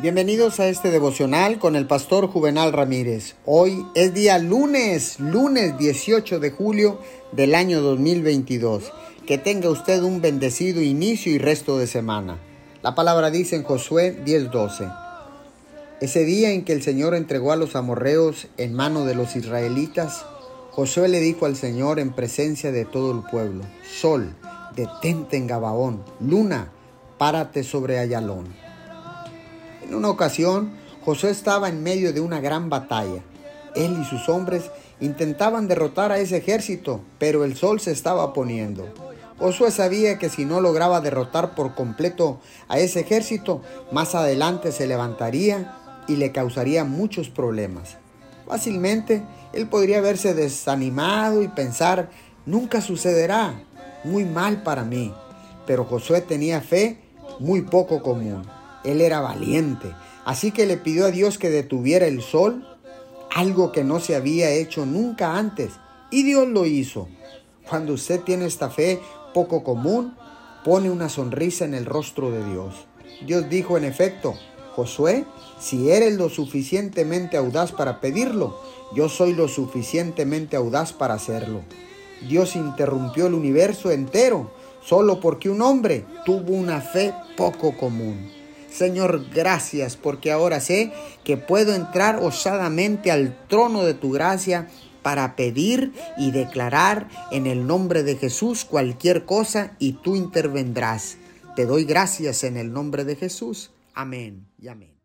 Bienvenidos a este devocional con el pastor Juvenal Ramírez. Hoy es día lunes, lunes 18 de julio del año 2022. Que tenga usted un bendecido inicio y resto de semana. La palabra dice en Josué 10:12. Ese día en que el Señor entregó a los amorreos en mano de los israelitas, Josué le dijo al Señor en presencia de todo el pueblo, Sol, detente en Gabaón, luna, párate sobre Ayalón. En una ocasión, Josué estaba en medio de una gran batalla. Él y sus hombres intentaban derrotar a ese ejército, pero el sol se estaba poniendo. Josué sabía que si no lograba derrotar por completo a ese ejército, más adelante se levantaría y le causaría muchos problemas. Fácilmente, él podría verse desanimado y pensar, nunca sucederá, muy mal para mí. Pero Josué tenía fe muy poco común. Él era valiente, así que le pidió a Dios que detuviera el sol, algo que no se había hecho nunca antes, y Dios lo hizo. Cuando usted tiene esta fe poco común, pone una sonrisa en el rostro de Dios. Dios dijo en efecto, Josué, si eres lo suficientemente audaz para pedirlo, yo soy lo suficientemente audaz para hacerlo. Dios interrumpió el universo entero solo porque un hombre tuvo una fe poco común. Señor, gracias porque ahora sé que puedo entrar osadamente al trono de tu gracia para pedir y declarar en el nombre de Jesús cualquier cosa y tú intervendrás. Te doy gracias en el nombre de Jesús. Amén y amén.